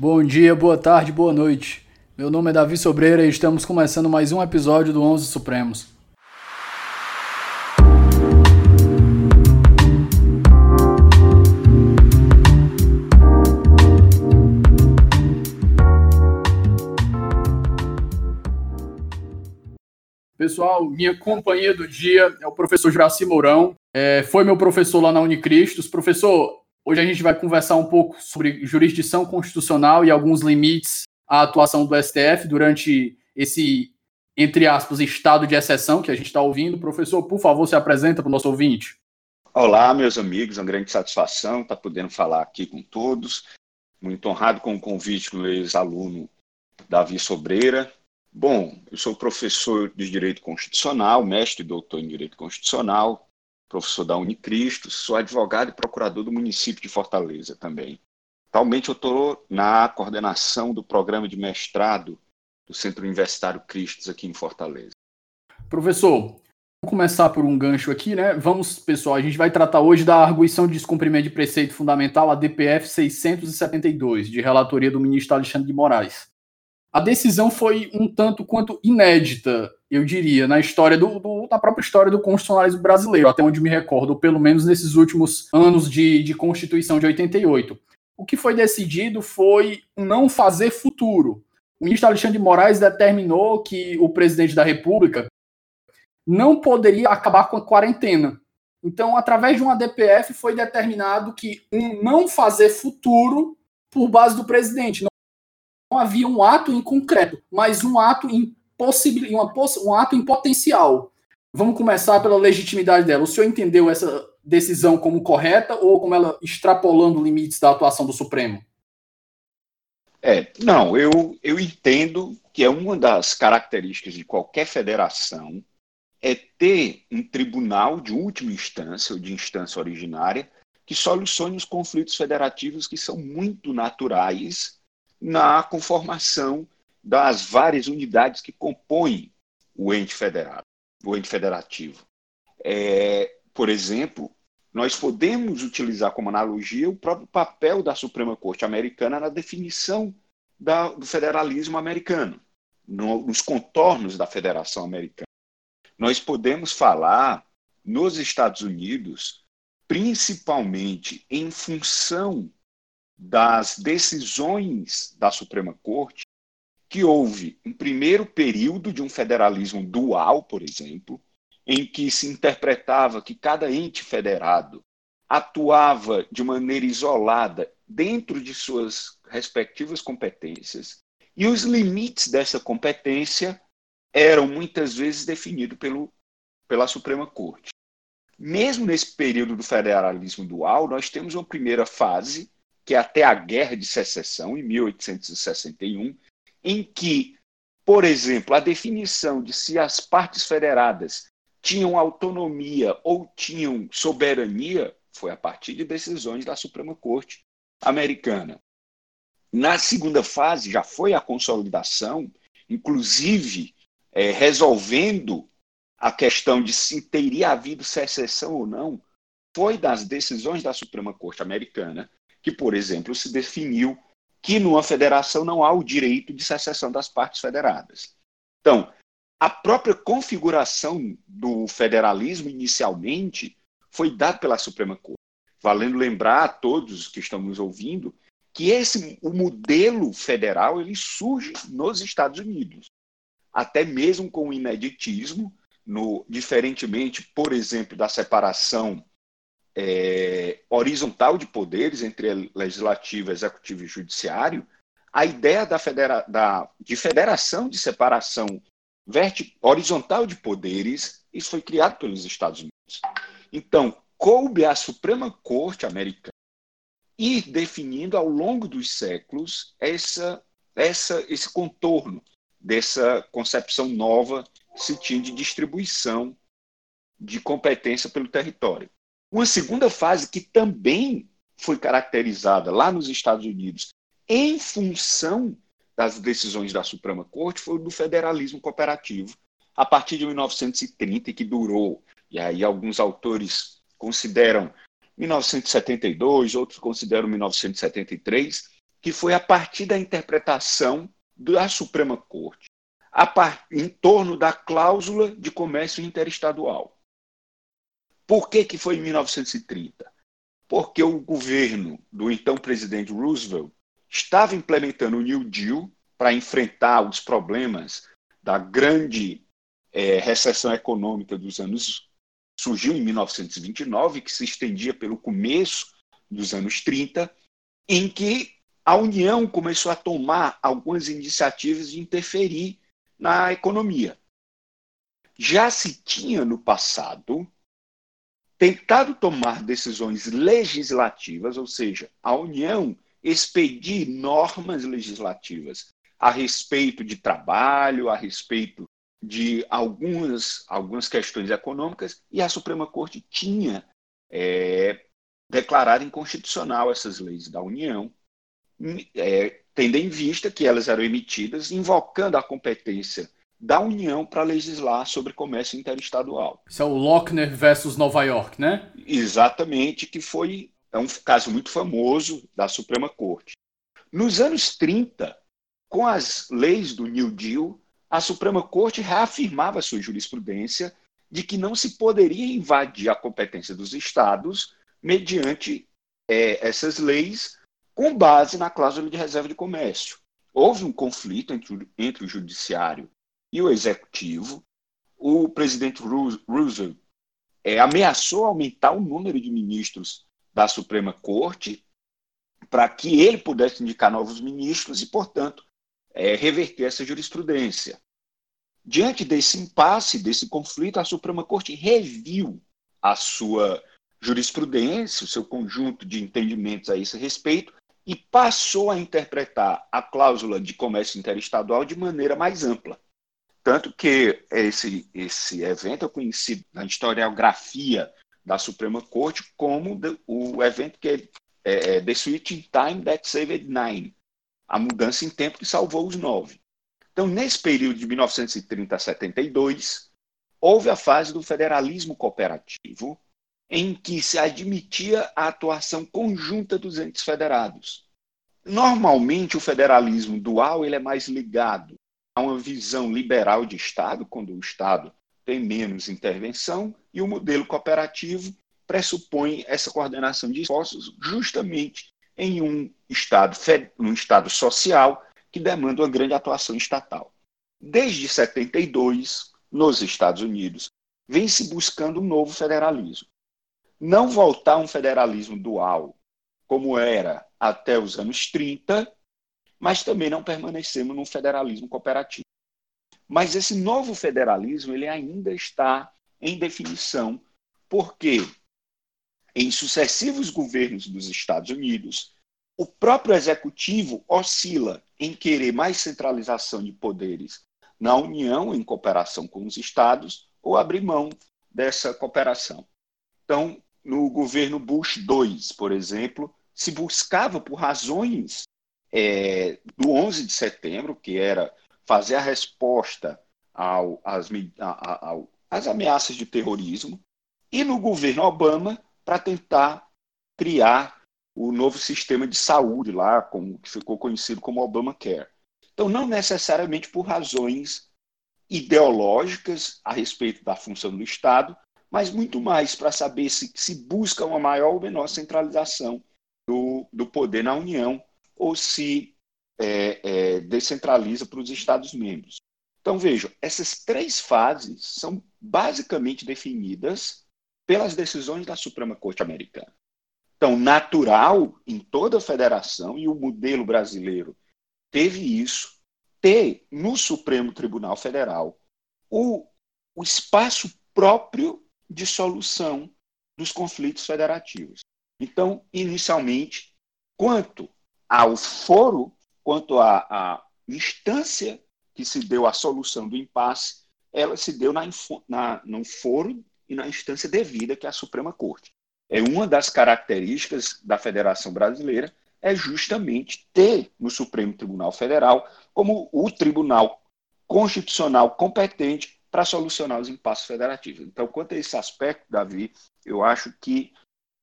Bom dia, boa tarde, boa noite. Meu nome é Davi Sobreira e estamos começando mais um episódio do 11 Supremos. Pessoal, minha companhia do dia é o professor Juraci Mourão. É, foi meu professor lá na Unicristos. Professor, Hoje a gente vai conversar um pouco sobre jurisdição constitucional e alguns limites à atuação do STF durante esse, entre aspas, estado de exceção que a gente está ouvindo. Professor, por favor, se apresenta para o nosso ouvinte. Olá, meus amigos, é uma grande satisfação estar podendo falar aqui com todos. Muito honrado com o convite do ex-aluno Davi Sobreira. Bom, eu sou professor de Direito Constitucional, mestre e doutor em Direito Constitucional, professor da Unicristo, sou advogado e procurador do município de Fortaleza também. Atualmente eu estou na coordenação do programa de mestrado do Centro Universitário Cristos aqui em Fortaleza. Professor, vamos começar por um gancho aqui, né? Vamos, pessoal, a gente vai tratar hoje da arguição de descumprimento de preceito fundamental, a DPF 672, de relatoria do ministro Alexandre de Moraes. A decisão foi um tanto quanto inédita eu diria, na história do, do, na própria história do constitucionalismo brasileiro, até onde me recordo, pelo menos nesses últimos anos de, de Constituição de 88. O que foi decidido foi não fazer futuro. O ministro Alexandre de Moraes determinou que o presidente da República não poderia acabar com a quarentena. Então, através de uma DPF, foi determinado que um não fazer futuro por base do presidente. Havia um ato em concreto, mas um ato em possibil, um ato em potencial. Vamos começar pela legitimidade dela. O senhor entendeu essa decisão como correta ou como ela extrapolando limites da atuação do Supremo? É, não, eu, eu entendo que é uma das características de qualquer federação é ter um tribunal de última instância ou de instância originária que solucione os conflitos federativos que são muito naturais na conformação das várias unidades que compõem o ente federado, o ente federativo. É, por exemplo, nós podemos utilizar como analogia o próprio papel da Suprema Corte Americana na definição da, do federalismo americano, no, nos contornos da Federação Americana. Nós podemos falar nos Estados Unidos, principalmente em função das decisões da Suprema Corte que houve um primeiro período de um federalismo dual, por exemplo, em que se interpretava que cada ente federado atuava de maneira isolada dentro de suas respectivas competências, e os limites dessa competência eram muitas vezes definidos pelo, pela Suprema Corte. Mesmo nesse período do federalismo dual, nós temos uma primeira fase, que é até a Guerra de Secessão, em 1861, em que, por exemplo, a definição de se as partes federadas tinham autonomia ou tinham soberania foi a partir de decisões da Suprema Corte americana. Na segunda fase já foi a consolidação, inclusive é, resolvendo a questão de se teria havido secessão ou não, foi das decisões da Suprema Corte americana que, por exemplo, se definiu que numa federação não há o direito de secessão das partes federadas. Então, a própria configuração do federalismo inicialmente foi dada pela Suprema Corte, valendo lembrar a todos que estão nos ouvindo que esse o modelo federal ele surge nos Estados Unidos, até mesmo com o ineditismo, no, diferentemente, por exemplo, da separação é, horizontal de poderes entre legislativo, executivo e judiciário, a ideia da, federa da de federação de separação horizontal de poderes, isso foi criado pelos Estados Unidos. Então, coube à Suprema Corte americana ir definindo ao longo dos séculos essa, essa, esse contorno dessa concepção nova que se tinha de distribuição de competência pelo território. Uma segunda fase que também foi caracterizada lá nos Estados Unidos em função das decisões da Suprema Corte foi o do federalismo cooperativo, a partir de 1930, que durou, e aí alguns autores consideram 1972, outros consideram 1973, que foi a partir da interpretação da Suprema Corte par... em torno da cláusula de comércio interestadual. Por que, que foi em 1930? Porque o governo do então presidente Roosevelt estava implementando o New Deal para enfrentar os problemas da grande é, recessão econômica dos anos. Surgiu em 1929, que se estendia pelo começo dos anos 30, em que a União começou a tomar algumas iniciativas de interferir na economia. Já se tinha no passado tentado tomar decisões legislativas, ou seja, a União expedir normas legislativas a respeito de trabalho, a respeito de algumas, algumas questões econômicas, e a Suprema Corte tinha é, declarado inconstitucional essas leis da União, é, tendo em vista que elas eram emitidas invocando a competência da União para legislar sobre comércio interestadual. Isso é o Lochner versus Nova York, né? Exatamente, que foi é um caso muito famoso da Suprema Corte. Nos anos 30, com as leis do New Deal, a Suprema Corte reafirmava sua jurisprudência de que não se poderia invadir a competência dos estados mediante é, essas leis com base na cláusula de reserva de comércio. Houve um conflito entre, entre o judiciário e o executivo. O presidente Roosevelt é, ameaçou aumentar o número de ministros da Suprema Corte para que ele pudesse indicar novos ministros e, portanto, é, reverter essa jurisprudência. Diante desse impasse, desse conflito, a Suprema Corte reviu a sua jurisprudência, o seu conjunto de entendimentos a esse respeito, e passou a interpretar a cláusula de comércio interestadual de maneira mais ampla. Tanto que esse, esse evento é conhecido na historiografia da Suprema Corte como o evento que é, é, The Switch in Time That Saved Nine, a mudança em tempo que salvou os nove. Então, nesse período de 1930 a 72, houve a fase do federalismo cooperativo, em que se admitia a atuação conjunta dos entes federados. Normalmente, o federalismo dual ele é mais ligado a uma visão liberal de Estado, quando o Estado tem menos intervenção, e o modelo cooperativo pressupõe essa coordenação de esforços justamente em um Estado, um estado social que demanda uma grande atuação estatal. Desde 72, nos Estados Unidos, vem se buscando um novo federalismo. Não voltar a um federalismo dual, como era até os anos 30, mas também não permanecemos num federalismo cooperativo. Mas esse novo federalismo ele ainda está em definição, porque em sucessivos governos dos Estados Unidos, o próprio executivo oscila em querer mais centralização de poderes na União, em cooperação com os estados, ou abrir mão dessa cooperação. Então, no governo Bush II, por exemplo, se buscava por razões é, do 11 de setembro, que era fazer a resposta ao, às, ao, às ameaças de terrorismo, e no governo Obama para tentar criar o novo sistema de saúde lá, como, que ficou conhecido como Obamacare. Então, não necessariamente por razões ideológicas a respeito da função do Estado, mas muito mais para saber se se busca uma maior ou menor centralização do, do poder na União ou se é, é, descentraliza para os Estados-membros. Então, vejam, essas três fases são basicamente definidas pelas decisões da Suprema Corte Americana. Então, natural em toda a federação, e o modelo brasileiro teve isso, ter no Supremo Tribunal Federal o, o espaço próprio de solução dos conflitos federativos. Então, inicialmente, quanto ao foro quanto à, à instância que se deu à solução do impasse, ela se deu na, na, no foro e na instância devida, que é a Suprema Corte. É uma das características da Federação Brasileira é justamente ter no Supremo Tribunal Federal como o tribunal constitucional competente para solucionar os impasses federativos. Então, quanto a esse aspecto, Davi, eu acho que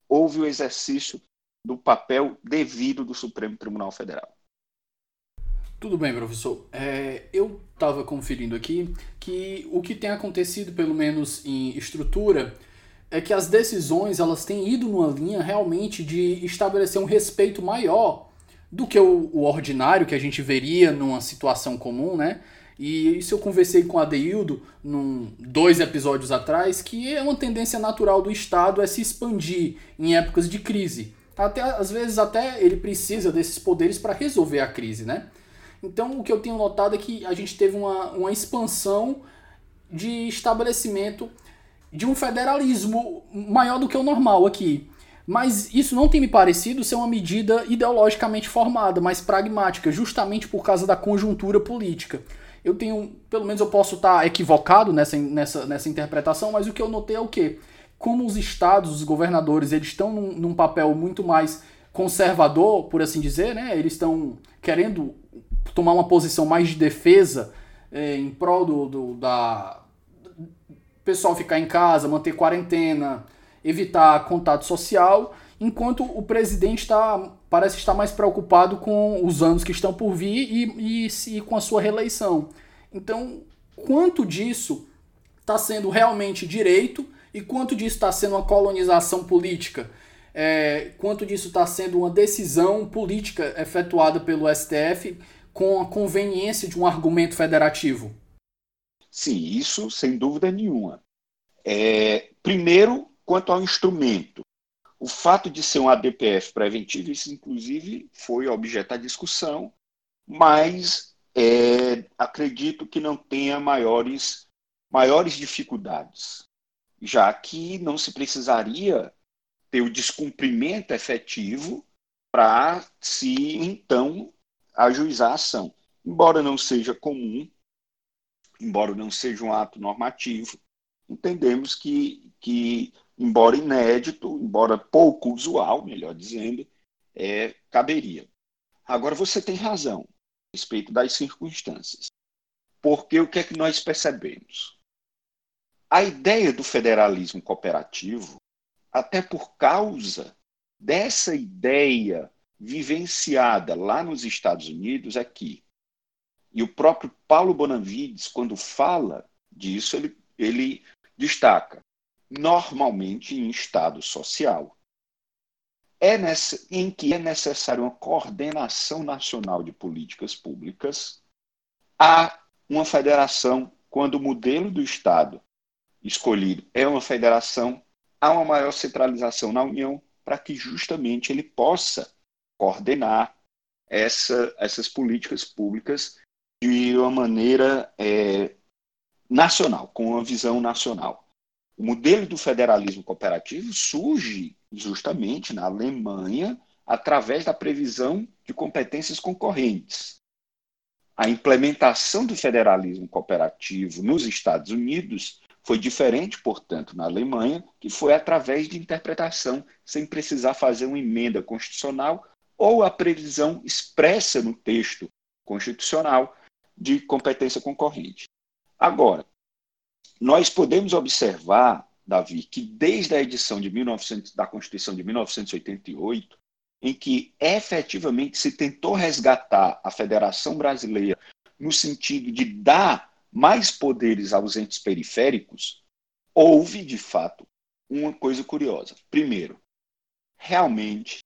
houve o exercício do papel devido do Supremo Tribunal Federal. Tudo bem, professor. É, eu estava conferindo aqui que o que tem acontecido, pelo menos em estrutura, é que as decisões elas têm ido numa linha realmente de estabelecer um respeito maior do que o, o ordinário que a gente veria numa situação comum, né? E isso eu conversei com a Adeildo num, dois episódios atrás, que é uma tendência natural do Estado é se expandir em épocas de crise. Até, às vezes até ele precisa desses poderes para resolver a crise, né? Então o que eu tenho notado é que a gente teve uma, uma expansão de estabelecimento de um federalismo maior do que o normal aqui. Mas isso não tem me parecido ser uma medida ideologicamente formada, mas pragmática, justamente por causa da conjuntura política. Eu tenho, pelo menos eu posso estar equivocado nessa, nessa, nessa interpretação, mas o que eu notei é o quê? Como os estados, os governadores, eles estão num, num papel muito mais conservador, por assim dizer, né? Eles estão querendo tomar uma posição mais de defesa é, em prol do, do da pessoal ficar em casa, manter quarentena, evitar contato social, enquanto o presidente tá, parece estar mais preocupado com os anos que estão por vir e, e, e com a sua reeleição. Então, quanto disso está sendo realmente direito e quanto disso está sendo uma colonização política? É, quanto disso está sendo uma decisão política efetuada pelo STF com a conveniência de um argumento federativo? Sim, isso sem dúvida nenhuma. É, primeiro, quanto ao instrumento. O fato de ser um ADPF preventivo, isso inclusive foi objeto da discussão, mas é, acredito que não tenha maiores, maiores dificuldades, já que não se precisaria ter o descumprimento efetivo para se então ajuizar a ação. Embora não seja comum, embora não seja um ato normativo, entendemos que, que embora inédito, embora pouco usual, melhor dizendo, é, caberia. Agora, você tem razão a respeito das circunstâncias. Porque o que é que nós percebemos? A ideia do federalismo cooperativo, até por causa dessa ideia vivenciada lá nos Estados Unidos aqui. E o próprio Paulo Bonavides, quando fala disso, ele, ele destaca, normalmente em estado social, é nessa, em que é necessária uma coordenação nacional de políticas públicas, há uma federação, quando o modelo do Estado escolhido é uma federação, há uma maior centralização na União para que justamente ele possa coordenar essa, essas políticas públicas de uma maneira é, nacional, com uma visão nacional. O modelo do federalismo cooperativo surge justamente na Alemanha através da previsão de competências concorrentes. A implementação do federalismo cooperativo nos Estados Unidos foi diferente, portanto, na Alemanha, que foi através de interpretação, sem precisar fazer uma emenda constitucional ou a previsão expressa no texto constitucional de competência concorrente. Agora, nós podemos observar, Davi, que desde a edição de 1900, da Constituição de 1988, em que efetivamente se tentou resgatar a Federação Brasileira no sentido de dar mais poderes aos entes periféricos, houve, de fato, uma coisa curiosa. Primeiro, realmente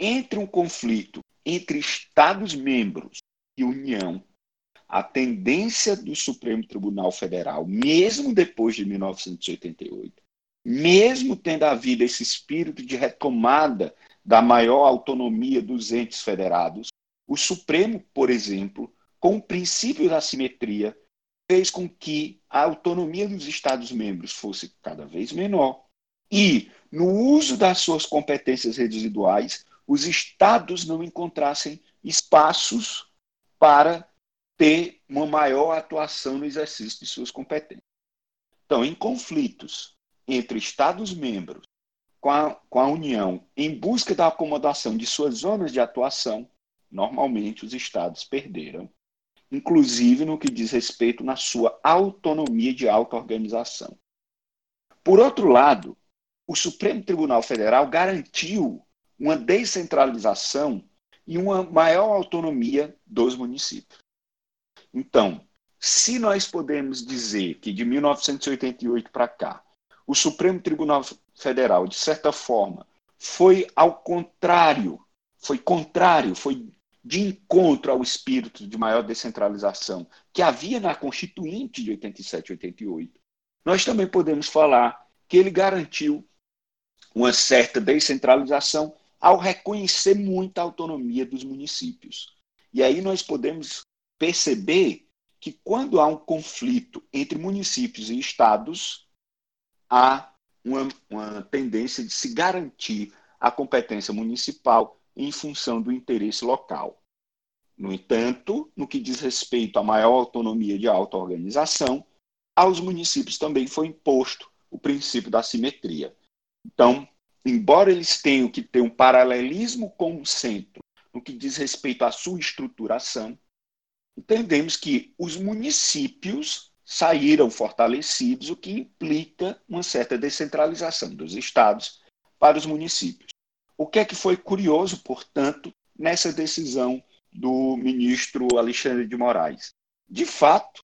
entre um conflito entre Estados-membros e União, a tendência do Supremo Tribunal Federal, mesmo depois de 1988, mesmo tendo havido esse espírito de retomada da maior autonomia dos entes federados, o Supremo, por exemplo, com o princípio da simetria, fez com que a autonomia dos Estados-membros fosse cada vez menor e, no uso das suas competências residuais, os estados não encontrassem espaços para ter uma maior atuação no exercício de suas competências. Então, em conflitos entre Estados-membros com a, com a União em busca da acomodação de suas zonas de atuação, normalmente os Estados perderam, inclusive no que diz respeito na sua autonomia de auto-organização. Por outro lado, o Supremo Tribunal Federal garantiu uma descentralização e uma maior autonomia dos municípios. Então, se nós podemos dizer que de 1988 para cá, o Supremo Tribunal Federal, de certa forma, foi ao contrário, foi contrário, foi de encontro ao espírito de maior descentralização que havia na Constituinte de 87 e 88, nós também podemos falar que ele garantiu uma certa descentralização ao reconhecer muita autonomia dos municípios. E aí nós podemos perceber que quando há um conflito entre municípios e estados, há uma, uma tendência de se garantir a competência municipal em função do interesse local. No entanto, no que diz respeito à maior autonomia de auto-organização, aos municípios também foi imposto o princípio da simetria. Então, embora eles tenham que ter um paralelismo com o centro no que diz respeito à sua estruturação, entendemos que os municípios saíram fortalecidos, o que implica uma certa descentralização dos estados para os municípios. O que é que foi curioso, portanto, nessa decisão do ministro Alexandre de Moraes? De fato,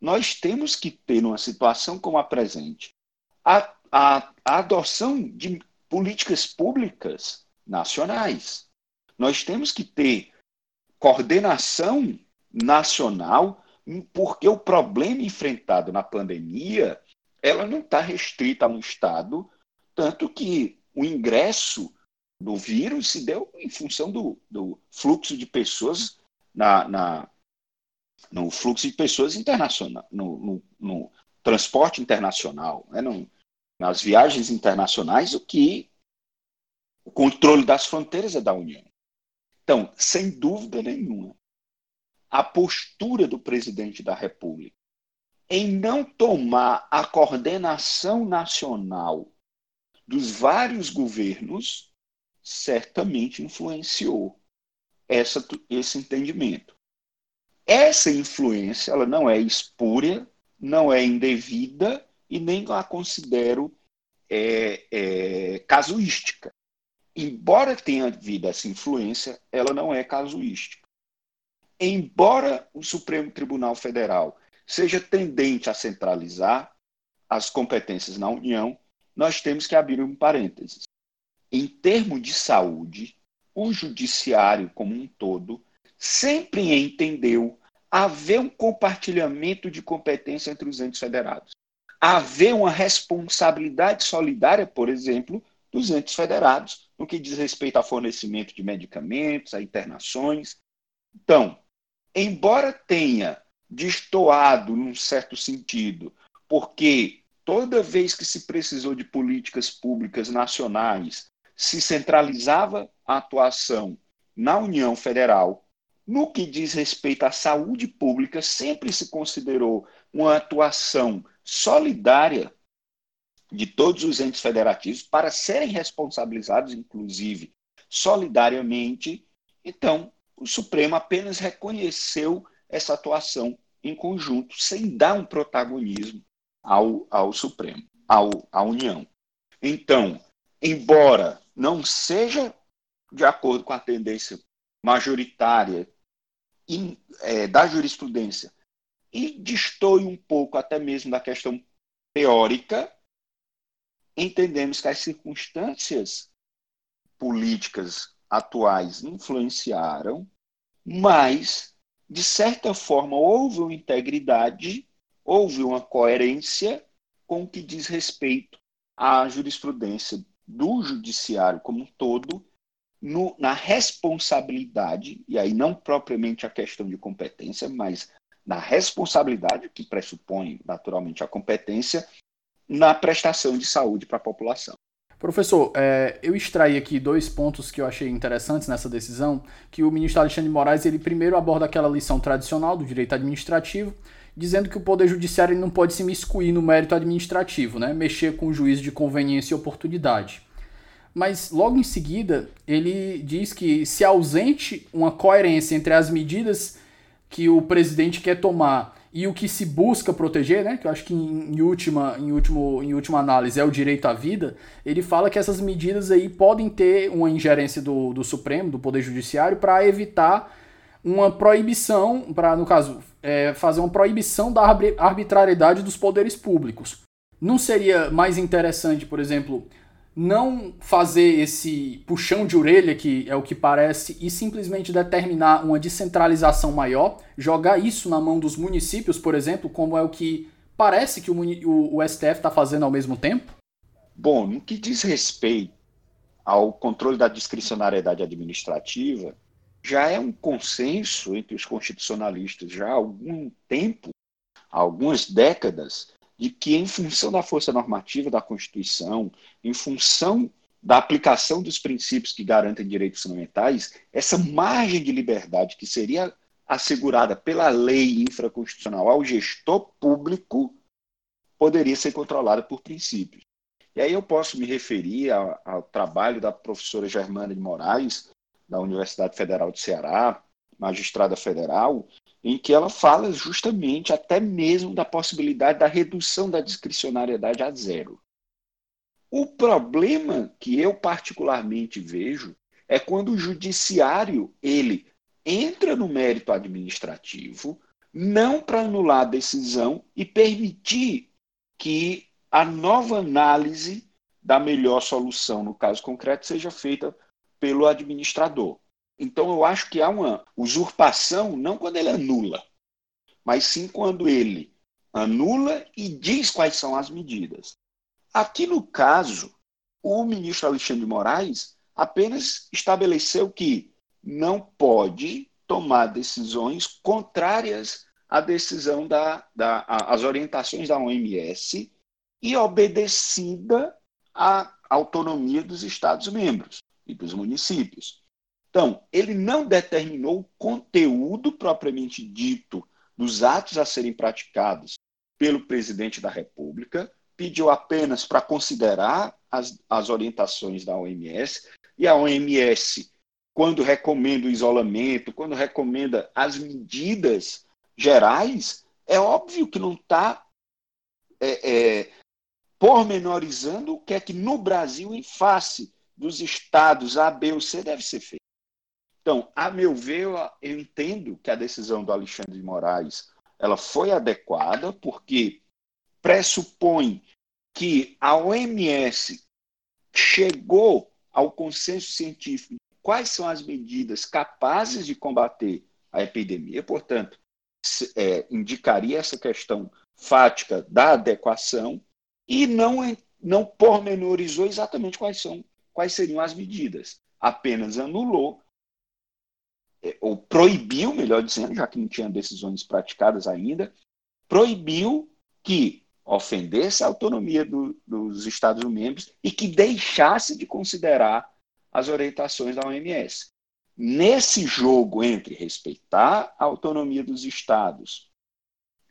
nós temos que ter, numa situação como a presente, a, a, a adoção de políticas públicas nacionais. Nós temos que ter coordenação nacional, porque o problema enfrentado na pandemia, ela não está restrita a um estado, tanto que o ingresso do vírus se deu em função do, do fluxo de pessoas na, na, no fluxo de pessoas internacional, no, no, no transporte internacional, né, no, nas viagens internacionais, o que o controle das fronteiras é da União. Então, sem dúvida nenhuma, a postura do presidente da República em não tomar a coordenação nacional dos vários governos certamente influenciou essa, esse entendimento. Essa influência ela não é espúria, não é indevida e nem a considero é, é, casuística. Embora tenha havido essa influência, ela não é casuística embora o Supremo Tribunal Federal seja tendente a centralizar as competências na União, nós temos que abrir um parênteses. Em termos de saúde, o judiciário como um todo sempre entendeu haver um compartilhamento de competência entre os entes federados. Haver uma responsabilidade solidária, por exemplo, dos entes federados, no que diz respeito ao fornecimento de medicamentos, a internações. Então, embora tenha destoado num certo sentido, porque toda vez que se precisou de políticas públicas nacionais, se centralizava a atuação na União Federal. No que diz respeito à saúde pública, sempre se considerou uma atuação solidária de todos os entes federativos para serem responsabilizados, inclusive, solidariamente. Então, o Supremo apenas reconheceu essa atuação em conjunto, sem dar um protagonismo ao, ao Supremo, ao, à União. Então, embora não seja de acordo com a tendência majoritária é, da jurisprudência e destoe um pouco até mesmo da questão teórica, entendemos que as circunstâncias políticas atuais influenciaram, mas, de certa forma, houve uma integridade, houve uma coerência com o que diz respeito à jurisprudência do judiciário como um todo, no, na responsabilidade, e aí não propriamente a questão de competência, mas na responsabilidade, que pressupõe naturalmente a competência, na prestação de saúde para a população. Professor, é, eu extraí aqui dois pontos que eu achei interessantes nessa decisão, que o ministro Alexandre de Moraes, ele primeiro aborda aquela lição tradicional do direito administrativo, dizendo que o Poder Judiciário não pode se miscuir no mérito administrativo, né, mexer com o juízo de conveniência e oportunidade. Mas logo em seguida, ele diz que se ausente uma coerência entre as medidas que o presidente quer tomar e o que se busca proteger, né, que eu acho que em, em, última, em, último, em última análise é o direito à vida, ele fala que essas medidas aí podem ter uma ingerência do, do Supremo, do Poder Judiciário, para evitar uma proibição, para, no caso, é, fazer uma proibição da arbitrariedade dos poderes públicos. Não seria mais interessante, por exemplo, não fazer esse puxão de orelha, que é o que parece, e simplesmente determinar uma descentralização maior, jogar isso na mão dos municípios, por exemplo, como é o que parece que o, o, o STF está fazendo ao mesmo tempo? Bom, no que diz respeito ao controle da discricionariedade administrativa, já é um consenso entre os constitucionalistas já há algum tempo, há algumas décadas, de que, em função da força normativa da Constituição, em função da aplicação dos princípios que garantem direitos fundamentais, essa margem de liberdade que seria assegurada pela lei infraconstitucional ao gestor público poderia ser controlada por princípios. E aí eu posso me referir ao, ao trabalho da professora Germana de Moraes, da Universidade Federal de Ceará, magistrada federal, em que ela fala justamente até mesmo da possibilidade da redução da discricionariedade a zero. O problema que eu particularmente vejo é quando o judiciário ele entra no mérito administrativo, não para anular a decisão e permitir que a nova análise da melhor solução no caso concreto seja feita pelo administrador. Então, eu acho que há uma usurpação, não quando ele anula, mas sim quando ele anula e diz quais são as medidas. Aqui no caso, o ministro Alexandre de Moraes apenas estabeleceu que não pode tomar decisões contrárias à decisão da, da às orientações da OMS e obedecida à autonomia dos Estados-membros e dos municípios. Então, ele não determinou o conteúdo propriamente dito dos atos a serem praticados pelo presidente da República, pediu apenas para considerar as, as orientações da OMS, e a OMS, quando recomenda o isolamento, quando recomenda as medidas gerais, é óbvio que não está é, é, pormenorizando o que é que no Brasil, em face dos estados A, B ou C, deve ser feito. Então, a meu ver, eu entendo que a decisão do Alexandre de Moraes ela foi adequada, porque pressupõe que a OMS chegou ao consenso científico de quais são as medidas capazes de combater a epidemia, portanto, é, indicaria essa questão fática da adequação e não, não pormenorizou exatamente quais são quais seriam as medidas, apenas anulou é, ou proibiu, melhor dizendo, já que não tinha decisões praticadas ainda, proibiu que ofendesse a autonomia do, dos Estados-membros e que deixasse de considerar as orientações da OMS. Nesse jogo entre respeitar a autonomia dos Estados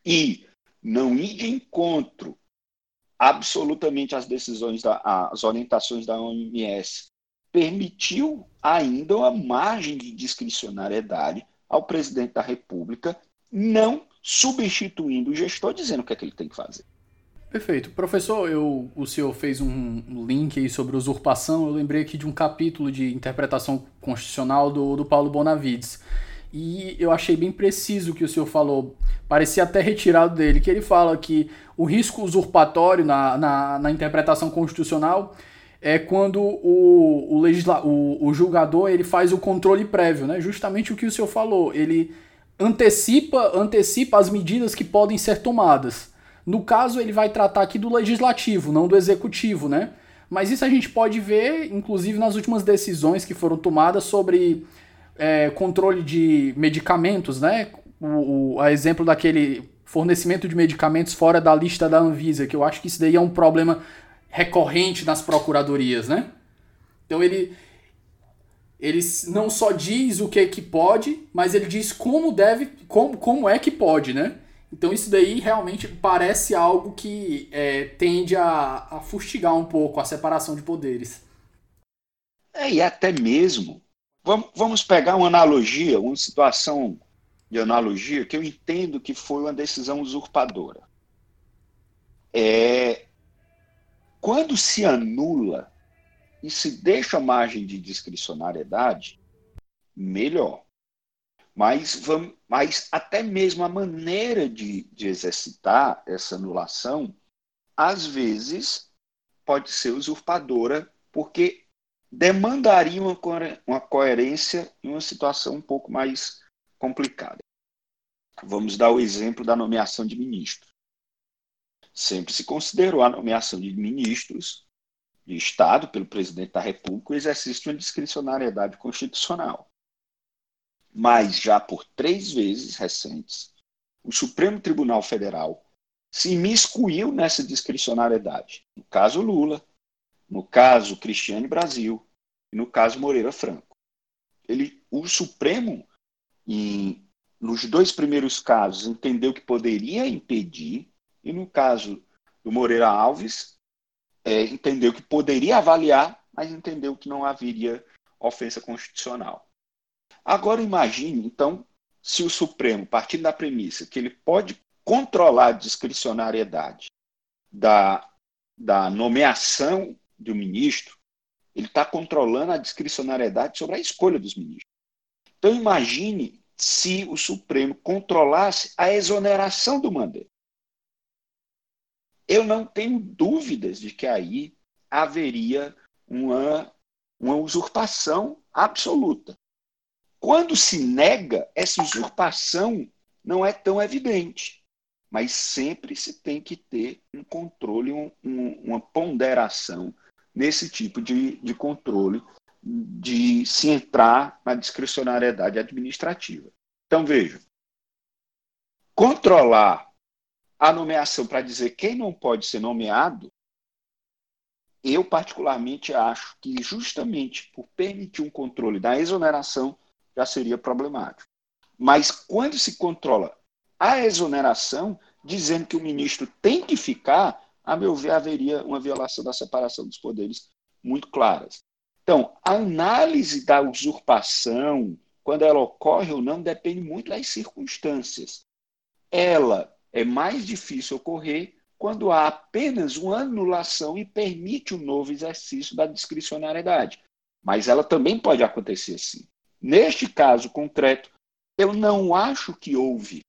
e não ir de encontro absolutamente às decisões, da, às orientações da OMS permitiu ainda uma margem de discricionariedade ao presidente da República, não substituindo o gestor dizendo o que é que ele tem que fazer. Perfeito. Professor, eu, o senhor fez um link aí sobre usurpação. Eu lembrei aqui de um capítulo de interpretação constitucional do, do Paulo Bonavides. E eu achei bem preciso o que o senhor falou. Parecia até retirado dele, que ele fala que o risco usurpatório na, na, na interpretação constitucional é quando o, o, legisla, o, o julgador ele faz o controle prévio, né? Justamente o que o senhor falou. Ele antecipa, antecipa as medidas que podem ser tomadas. No caso, ele vai tratar aqui do legislativo, não do executivo, né? Mas isso a gente pode ver, inclusive, nas últimas decisões que foram tomadas sobre é, controle de medicamentos, né? O, o, a exemplo daquele fornecimento de medicamentos fora da lista da Anvisa, que eu acho que isso daí é um problema recorrente nas procuradorias, né? Então ele ele não só diz o que é que pode, mas ele diz como deve, como, como é que pode, né? Então isso daí realmente parece algo que é, tende a, a fustigar um pouco a separação de poderes. É, e até mesmo, vamos, pegar uma analogia, uma situação de analogia que eu entendo que foi uma decisão usurpadora. É, quando se anula e se deixa a margem de discricionariedade, melhor. Mas, vamos, mas até mesmo a maneira de, de exercitar essa anulação, às vezes, pode ser usurpadora, porque demandaria uma, uma coerência em uma situação um pouco mais complicada. Vamos dar o exemplo da nomeação de ministro. Sempre se considerou a nomeação de ministros de Estado pelo presidente da República o exercício de uma discricionariedade constitucional. Mas já por três vezes recentes, o Supremo Tribunal Federal se imiscuiu nessa discricionariedade. No caso Lula, no caso Cristiane Brasil e no caso Moreira Franco. Ele, o Supremo, em, nos dois primeiros casos, entendeu que poderia impedir, e no caso do Moreira Alves, é, entendeu que poderia avaliar, mas entendeu que não haveria ofensa constitucional. Agora imagine, então, se o Supremo, partindo da premissa que ele pode controlar a discricionariedade da, da nomeação do ministro, ele está controlando a discricionariedade sobre a escolha dos ministros. Então imagine se o Supremo controlasse a exoneração do Mandetta. Eu não tenho dúvidas de que aí haveria uma, uma usurpação absoluta. Quando se nega, essa usurpação não é tão evidente, mas sempre se tem que ter um controle, um, um, uma ponderação nesse tipo de, de controle, de se entrar na discricionariedade administrativa. Então, veja, controlar a nomeação para dizer quem não pode ser nomeado, eu particularmente acho que justamente por permitir um controle da exoneração já seria problemático. Mas quando se controla a exoneração, dizendo que o ministro tem que ficar, a meu ver, haveria uma violação da separação dos poderes muito claras. Então, a análise da usurpação, quando ela ocorre ou não, depende muito das circunstâncias. Ela é mais difícil ocorrer quando há apenas uma anulação e permite um novo exercício da discricionariedade. Mas ela também pode acontecer sim. Neste caso concreto, eu não acho que houve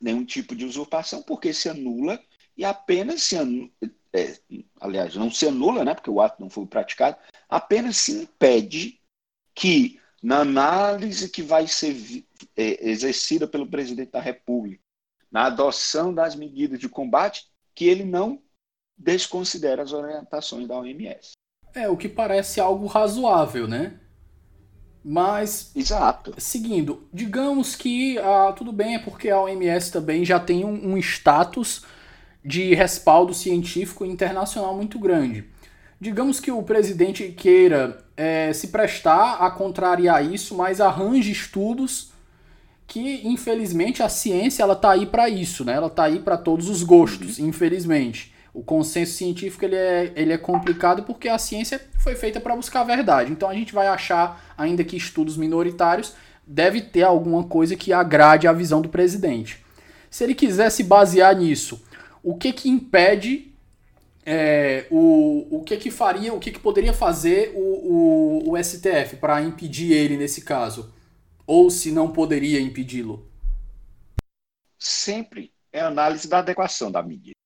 nenhum tipo de usurpação, porque se anula e apenas se anula, é, aliás, não se anula, né, porque o ato não foi praticado, apenas se impede que, na análise que vai ser é, exercida pelo presidente da República, na adoção das medidas de combate, que ele não desconsidera as orientações da OMS. É, o que parece algo razoável, né? Mas. Exato. Seguindo, digamos que ah, tudo bem, é porque a OMS também já tem um, um status de respaldo científico internacional muito grande. Digamos que o presidente queira é, se prestar a contrariar isso, mas arranje estudos que infelizmente a ciência ela tá aí para isso, né? Ela tá aí para todos os gostos, uhum. infelizmente. O consenso científico ele é, ele é complicado porque a ciência foi feita para buscar a verdade. Então a gente vai achar, ainda que estudos minoritários, deve ter alguma coisa que agrade a visão do presidente. Se ele quiser se basear nisso, o que que impede é, o, o que que faria, o que que poderia fazer o, o, o STF para impedir ele nesse caso? Ou se não poderia impedi-lo? Sempre é análise da adequação da medida.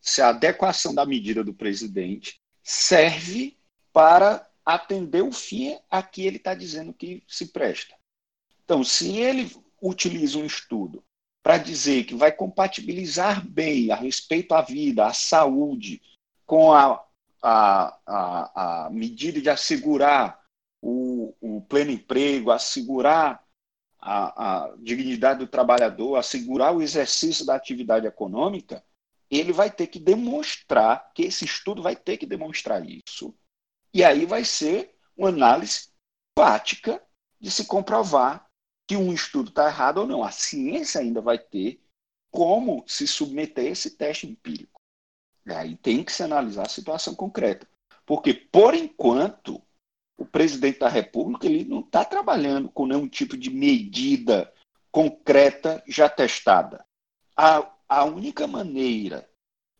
Se a adequação da medida do presidente serve para atender o fim a que ele está dizendo que se presta. Então, se ele utiliza um estudo para dizer que vai compatibilizar bem a respeito à vida, à saúde, com a, a, a, a medida de assegurar o, o pleno emprego, assegurar a, a dignidade do trabalhador, assegurar o exercício da atividade econômica, ele vai ter que demonstrar, que esse estudo vai ter que demonstrar isso. E aí vai ser uma análise prática de se comprovar que um estudo está errado ou não. A ciência ainda vai ter como se submeter a esse teste empírico. E aí tem que se analisar a situação concreta. Porque, por enquanto, o presidente da República ele não está trabalhando com nenhum tipo de medida concreta já testada. A, a única maneira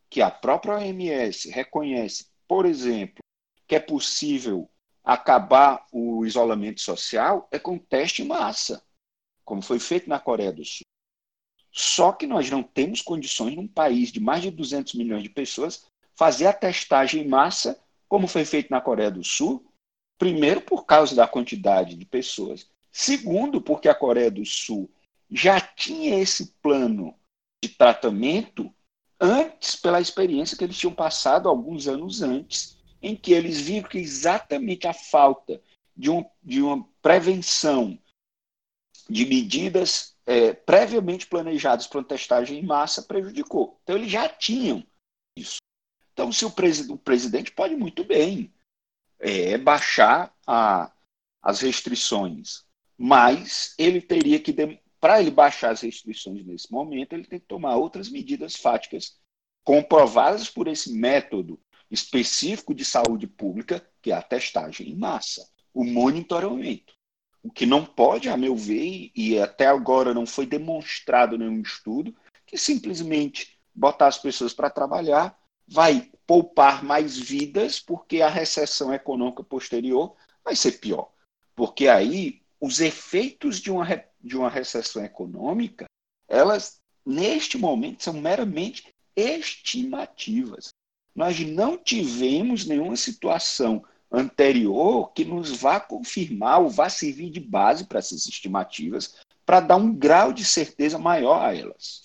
que a própria OMS reconhece, por exemplo, que é possível acabar o isolamento social é com teste em massa, como foi feito na Coreia do Sul. Só que nós não temos condições, num país de mais de 200 milhões de pessoas, fazer a testagem em massa, como foi feito na Coreia do Sul, primeiro por causa da quantidade de pessoas, segundo porque a Coreia do Sul já tinha esse plano de tratamento antes pela experiência que eles tinham passado alguns anos antes, em que eles viram que exatamente a falta de, um, de uma prevenção de medidas é, previamente planejadas para uma testagem em massa prejudicou. Então, eles já tinham isso. Então, se o, o presidente pode muito bem é, baixar a, as restrições, mas ele teria que para ele baixar as restrições nesse momento, ele tem que tomar outras medidas fáticas comprovadas por esse método específico de saúde pública, que é a testagem em massa, o monitoramento. O que não pode, a meu ver, e até agora não foi demonstrado nenhum estudo, que simplesmente botar as pessoas para trabalhar vai poupar mais vidas, porque a recessão econômica posterior vai ser pior. Porque aí os efeitos de uma de uma recessão econômica, elas, neste momento, são meramente estimativas. Nós não tivemos nenhuma situação anterior que nos vá confirmar ou vá servir de base para essas estimativas, para dar um grau de certeza maior a elas.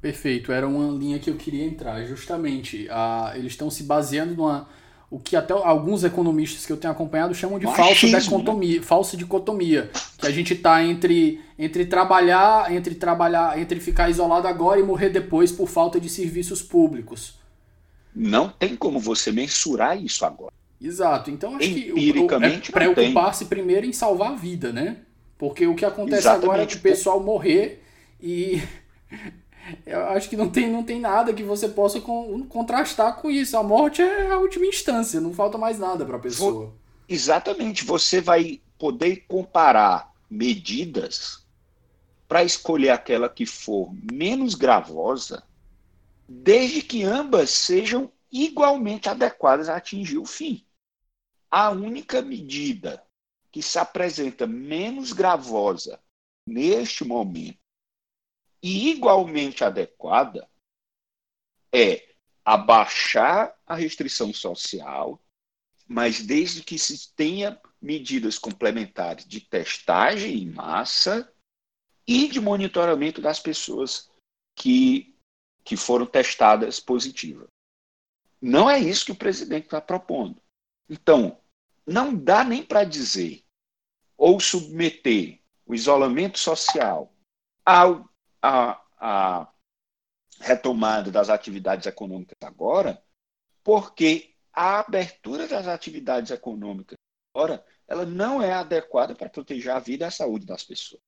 Perfeito, era uma linha que eu queria entrar. Justamente, a, eles estão se baseando numa, o que até alguns economistas que eu tenho acompanhado chamam de falsa dicotomia, né? falsa dicotomia, que a gente está entre entre trabalhar, entre trabalhar, entre ficar isolado agora e morrer depois por falta de serviços públicos. Não tem como você mensurar isso agora. Exato. Então acho Empiricamente, que é preocupar-se primeiro em salvar a vida, né? Porque o que acontece Exatamente. agora é que o pessoal morrer e eu acho que não tem, não tem nada que você possa con contrastar com isso. A morte é a última instância, não falta mais nada para a pessoa. Exatamente. Você vai poder comparar medidas para escolher aquela que for menos gravosa, desde que ambas sejam igualmente adequadas a atingir o fim. A única medida que se apresenta menos gravosa neste momento e igualmente adequada é abaixar a restrição social, mas desde que se tenha medidas complementares de testagem em massa e de monitoramento das pessoas que, que foram testadas positivas. Não é isso que o presidente está propondo. Então, não dá nem para dizer ou submeter o isolamento social ao a, a retomada das atividades econômicas agora, porque a abertura das atividades econômicas agora ela não é adequada para proteger a vida e a saúde das pessoas.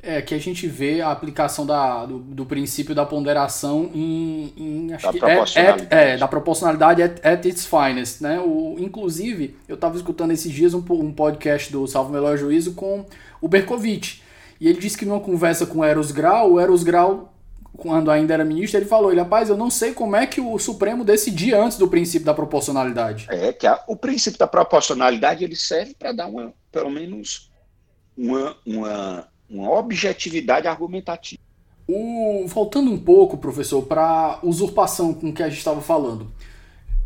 É que a gente vê a aplicação da, do, do princípio da ponderação em, em acho da, que proporcionalidade. É, é, da proporcionalidade at, at, its finest, né? O, inclusive, eu estava escutando esses dias um, um podcast do Salvo Melhor Juízo com o Berkovitch, e ele disse que numa conversa com o Eros Grau, o Eros Grau, quando ainda era ministro, ele falou: ele, rapaz, eu não sei como é que o Supremo decidia antes do princípio da proporcionalidade. É, que a, o princípio da proporcionalidade ele serve para dar uma, pelo menos uma, uma, uma objetividade argumentativa. O, voltando um pouco, professor, para usurpação com que a gente estava falando.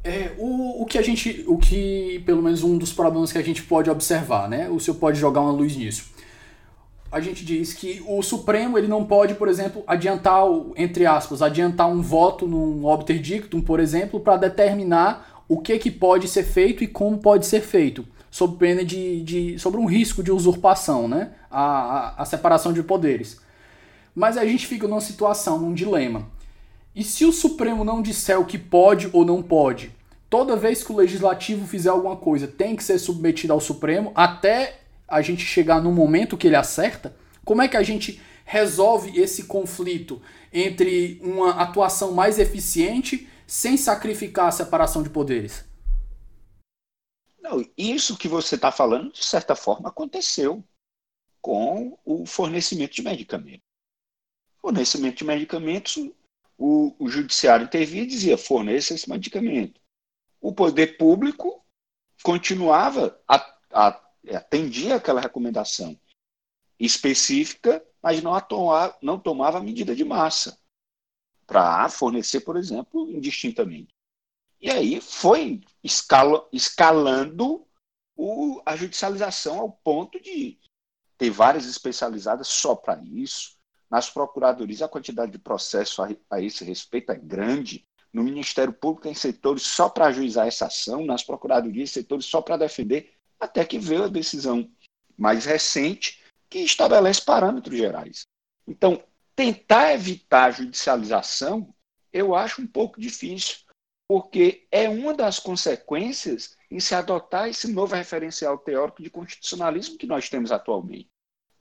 É, o, o que a gente, o que, pelo menos um dos problemas que a gente pode observar, né? O senhor pode jogar uma luz nisso a gente diz que o Supremo ele não pode, por exemplo, adiantar, entre aspas, adiantar um voto num obter dictum, por exemplo, para determinar o que, que pode ser feito e como pode ser feito, sob pena de, de sobre um risco de usurpação, né? A, a, a separação de poderes. Mas a gente fica numa situação, num dilema. E se o Supremo não disser o que pode ou não pode, toda vez que o legislativo fizer alguma coisa, tem que ser submetido ao Supremo até a gente chegar no momento que ele acerta, como é que a gente resolve esse conflito entre uma atuação mais eficiente sem sacrificar a separação de poderes? Não, isso que você está falando, de certa forma, aconteceu. com o fornecimento de medicamentos. Fornecimento de medicamentos, o, o judiciário intervia e dizia: forneça esse medicamento. O poder público continuava, a, a, atendia aquela recomendação específica, mas não, não tomava medida de massa para fornecer, por exemplo, indistintamente. E aí foi escala, escalando o, a judicialização ao ponto de ter várias especializadas só para isso. Nas procuradorias, a quantidade de processo a, a esse respeito é grande. No Ministério Público, em setores só para ajuizar essa ação, nas procuradorias, setores só para defender, até que veio a decisão mais recente que estabelece parâmetros gerais. Então, tentar evitar a judicialização, eu acho um pouco difícil, porque é uma das consequências em se adotar esse novo referencial teórico de constitucionalismo que nós temos atualmente,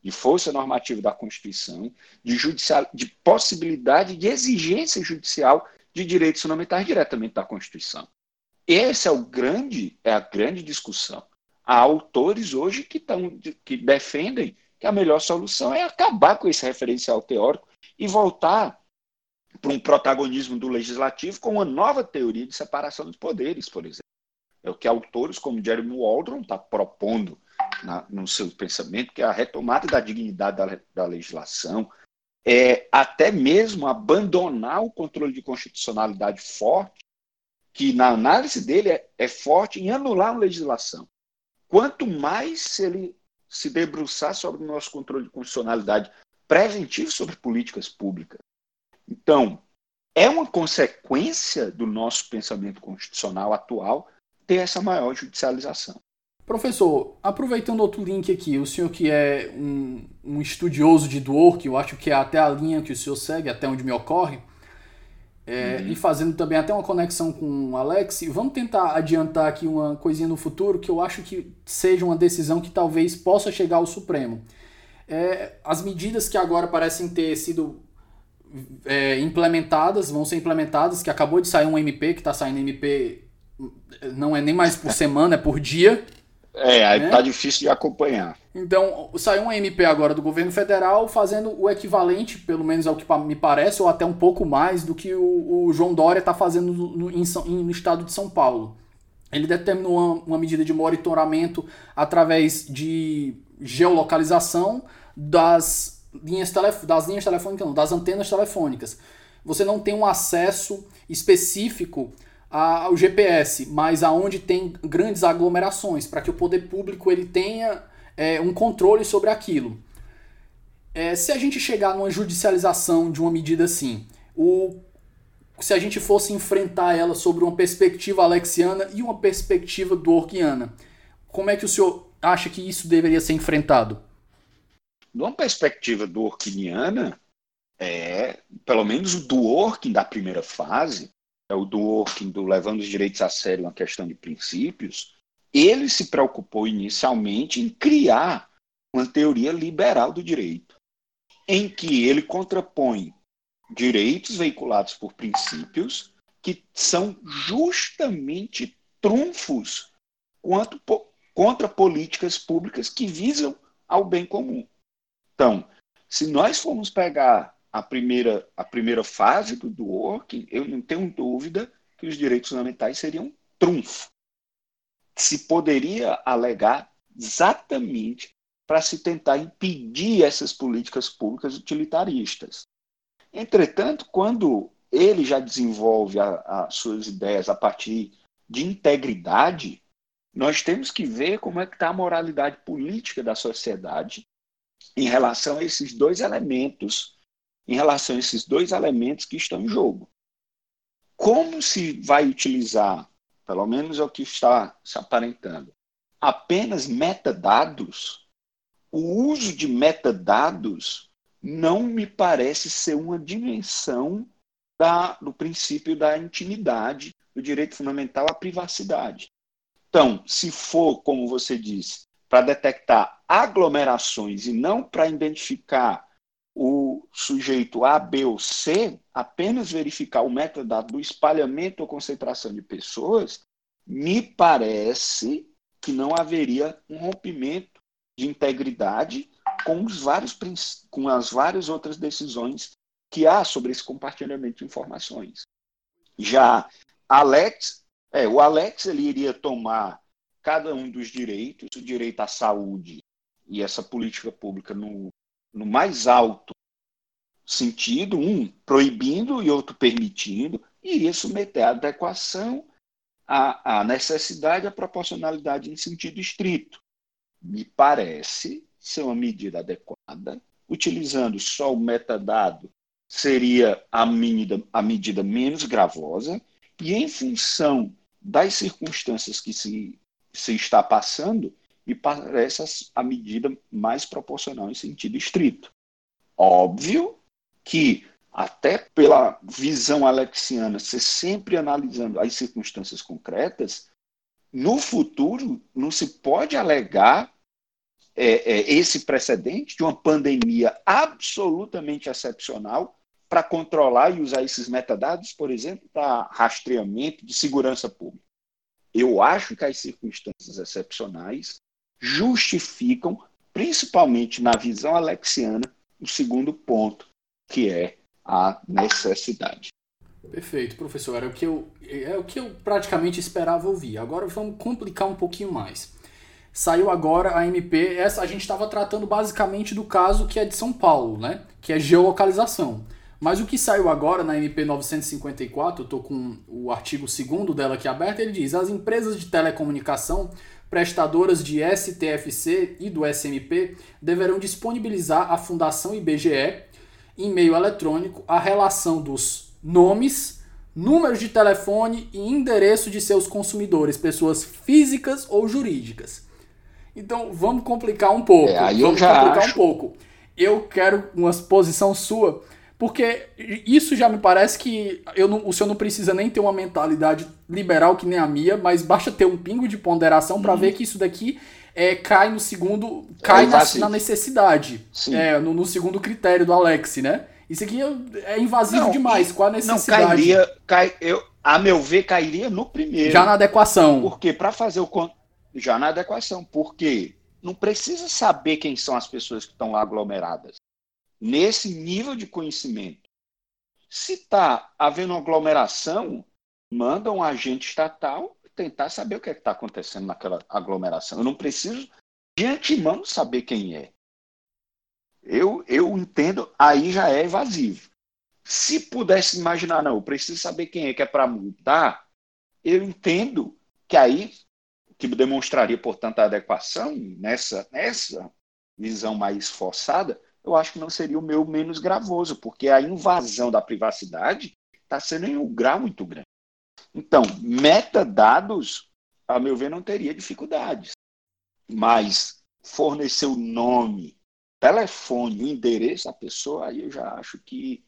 de força normativa da Constituição, de, judicial, de possibilidade de exigência judicial de direitos fundamentais diretamente da Constituição. Esse é o grande, é a grande discussão. Há autores hoje que, tão, que defendem que a melhor solução é acabar com esse referencial teórico e voltar para um protagonismo do legislativo com uma nova teoria de separação dos poderes, por exemplo. É o que autores como Jeremy Waldron está propondo na, no seu pensamento, que é a retomada da dignidade da, da legislação, é até mesmo abandonar o controle de constitucionalidade forte, que na análise dele é, é forte em anular a legislação. Quanto mais ele se debruçar sobre o nosso controle de constitucionalidade preventivo sobre políticas públicas, então, é uma consequência do nosso pensamento constitucional atual ter essa maior judicialização. Professor, aproveitando outro link aqui, o senhor que é um, um estudioso de Dwork, eu acho que é até a linha que o senhor segue, até onde me ocorre, é, uhum. e fazendo também até uma conexão com o Alex, vamos tentar adiantar aqui uma coisinha no futuro que eu acho que seja uma decisão que talvez possa chegar ao Supremo. É, as medidas que agora parecem ter sido é, implementadas, vão ser implementadas, que acabou de sair um MP, que está saindo MP, não é nem mais por semana, é por dia. É, aí né? tá difícil de acompanhar. Então, saiu um MP agora do governo federal fazendo o equivalente, pelo menos ao que me parece, ou até um pouco mais do que o, o João Dória está fazendo no, no, no, estado de São Paulo. Ele determinou uma, uma medida de monitoramento através de geolocalização das linhas das linhas telefônicas, não, das antenas telefônicas. Você não tem um acesso específico ao GPS, mas aonde tem grandes aglomerações, para que o poder público ele tenha é, um controle sobre aquilo. É, se a gente chegar numa judicialização de uma medida assim, o, se a gente fosse enfrentar ela sobre uma perspectiva alexiana e uma perspectiva dworkiana, como é que o senhor acha que isso deveria ser enfrentado? Numa perspectiva dworkiniana, é, pelo menos o Dworkin da primeira fase, é o Dworkin do levando os direitos a sério, uma questão de princípios, ele se preocupou inicialmente em criar uma teoria liberal do direito, em que ele contrapõe direitos veiculados por princípios que são justamente trunfos quanto, contra políticas públicas que visam ao bem comum. Então, se nós formos pegar a primeira, a primeira fase do, do working, eu não tenho dúvida que os direitos fundamentais seriam trunfo. Se poderia alegar exatamente para se tentar impedir essas políticas públicas utilitaristas. Entretanto, quando ele já desenvolve as suas ideias a partir de integridade, nós temos que ver como é que está a moralidade política da sociedade em relação a esses dois elementos, em relação a esses dois elementos que estão em jogo. Como se vai utilizar, pelo menos é o que está se aparentando, apenas metadados, o uso de metadados não me parece ser uma dimensão da, do princípio da intimidade, do direito fundamental à privacidade. Então, se for, como você disse, para detectar aglomerações e não para identificar o sujeito A, B ou C, apenas verificar o metadado do espalhamento ou concentração de pessoas, me parece que não haveria um rompimento de integridade com, os vários, com as várias outras decisões que há sobre esse compartilhamento de informações. Já Alex, é, o Alex ele iria tomar cada um dos direitos, o direito à saúde e essa política pública no, no mais alto sentido, um proibindo e outro permitindo, e iria submeter a adequação à, à necessidade à proporcionalidade em sentido estrito. Me parece ser uma medida adequada, utilizando só o metadado seria a medida, a medida menos gravosa, e em função das circunstâncias que se, se está passando, me parece a medida mais proporcional em sentido estrito. Óbvio que, até pela visão alexiana, ser sempre analisando as circunstâncias concretas, no futuro não se pode alegar é, é, esse precedente de uma pandemia absolutamente excepcional para controlar e usar esses metadados, por exemplo, para rastreamento de segurança pública. Eu acho que as circunstâncias excepcionais justificam, principalmente na visão alexiana, o segundo ponto, que é a necessidade. Perfeito, professor. Era o que eu, é o que eu praticamente esperava ouvir. Agora vamos complicar um pouquinho mais. Saiu agora a MP, essa a gente estava tratando basicamente do caso que é de São Paulo, né? Que é geolocalização. Mas o que saiu agora na MP 954, eu estou com o artigo 2 dela aqui aberto, ele diz: as empresas de telecomunicação prestadoras de STFC e do SMP deverão disponibilizar à Fundação IBGE, em meio eletrônico, a relação dos nomes, números de telefone e endereço de seus consumidores, pessoas físicas ou jurídicas. Então vamos complicar um pouco. É, vamos complicar acho... um pouco. Eu quero uma posição sua porque isso já me parece que eu não, o senhor não precisa nem ter uma mentalidade liberal que nem a minha, mas basta ter um pingo de ponderação para uhum. ver que isso daqui é, cai no segundo. cai é na, na, necessidade. É, no, no, segundo critério do Alex, né? Isso aqui é, é invasivo não, demais. Qual a necessidade? Não, cairia. Cai, eu, a meu ver, cairia no primeiro. Já na adequação. Porque para fazer o. Já na adequação. Porque não precisa saber quem são as pessoas que estão lá aglomeradas nesse nível de conhecimento. Se está havendo aglomeração, manda um agente estatal tentar saber o que é está acontecendo naquela aglomeração. Eu não preciso de antemão saber quem é. Eu, eu entendo, aí já é evasivo. Se pudesse imaginar, não, eu preciso saber quem é que é para multar, eu entendo que aí, que demonstraria, portanto, a adequação nessa, nessa visão mais forçada, eu acho que não seria o meu menos gravoso, porque a invasão da privacidade está sendo em um grau muito grande. Então, metadados, a meu ver, não teria dificuldades. Mas fornecer o nome, telefone, o endereço da pessoa, aí eu já acho que,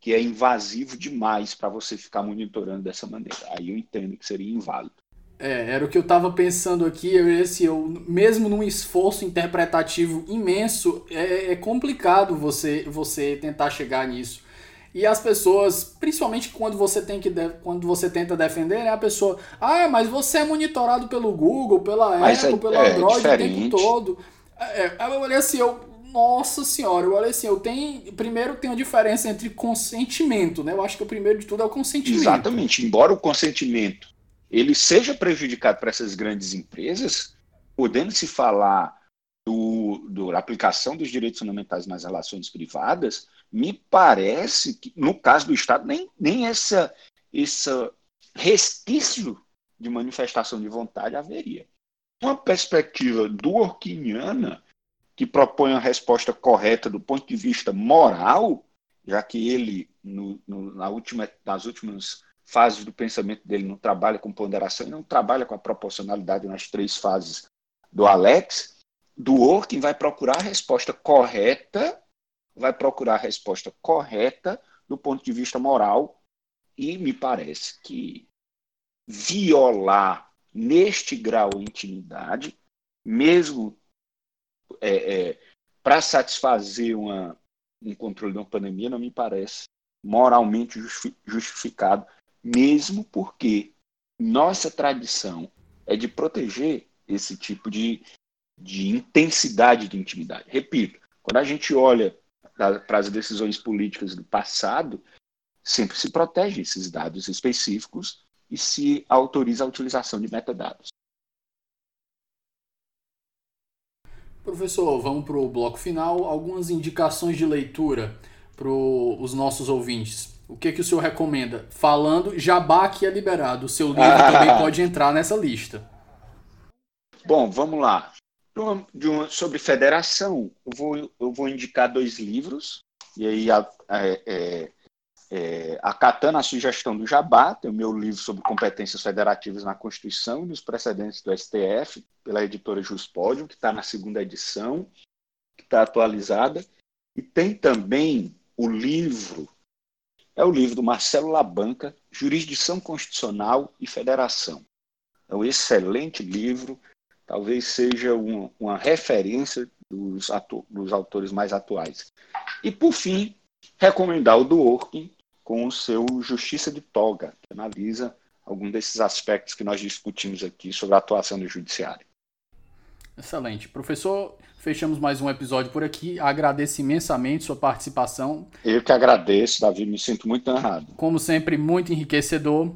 que é invasivo demais para você ficar monitorando dessa maneira. Aí eu entendo que seria inválido. É, era o que eu tava pensando aqui, eu, esse, eu, mesmo num esforço interpretativo imenso, é, é, complicado você, você tentar chegar nisso. E as pessoas, principalmente quando você tem que quando você tenta defender, né, a pessoa, ah, mas você é monitorado pelo Google, pela mas Apple, é, pelo é, Android o tempo todo. É, é, eu olhei assim, eu, nossa senhora, eu olhei assim, eu tenho, primeiro tem uma diferença entre consentimento, né? Eu acho que o primeiro de tudo é o consentimento. Exatamente, embora o consentimento ele seja prejudicado para essas grandes empresas, podendo se falar do, do, da aplicação dos direitos fundamentais nas relações privadas, me parece que, no caso do Estado, nem, nem essa, essa resquício de manifestação de vontade haveria. Uma perspectiva durkheimiana, que propõe a resposta correta do ponto de vista moral, já que ele, no, no, na última, nas últimas fases do pensamento dele, não trabalha com ponderação e não trabalha com a proporcionalidade nas três fases do Alex, do Orkin vai procurar a resposta correta, vai procurar a resposta correta do ponto de vista moral. E me parece que violar neste grau a intimidade, mesmo é, é, para satisfazer uma, um controle de uma pandemia, não me parece moralmente justificado mesmo porque nossa tradição é de proteger esse tipo de, de intensidade de intimidade. Repito, Quando a gente olha para as decisões políticas do passado, sempre se protege esses dados específicos e se autoriza a utilização de metadados. Professor, vamos para o bloco final. Algumas indicações de leitura para os nossos ouvintes. O que, que o senhor recomenda? Falando, Jabá que é liberado. O seu livro também pode entrar nessa lista. Bom, vamos lá. sobre federação, eu vou, eu vou indicar dois livros. E aí, a, a, é, é, acatando a sugestão do Jabá, tem o meu livro sobre competências federativas na Constituição e nos precedentes do STF, pela editora Juspódio, que está na segunda edição, que está atualizada. E tem também o livro, é o livro do Marcelo Labanca, Jurisdição Constitucional e Federação. É um excelente livro, talvez seja uma, uma referência dos, dos autores mais atuais. E, por fim, recomendar o do Orkin, com o seu Justiça de Toga, que analisa algum desses aspectos que nós discutimos aqui sobre a atuação do Judiciário. Excelente. Professor, fechamos mais um episódio por aqui. Agradeço imensamente sua participação. Eu que agradeço, Davi, me sinto muito honrado. Como sempre, muito enriquecedor.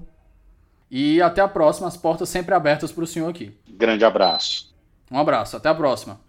E até a próxima, as portas sempre abertas para o senhor aqui. Grande abraço. Um abraço, até a próxima.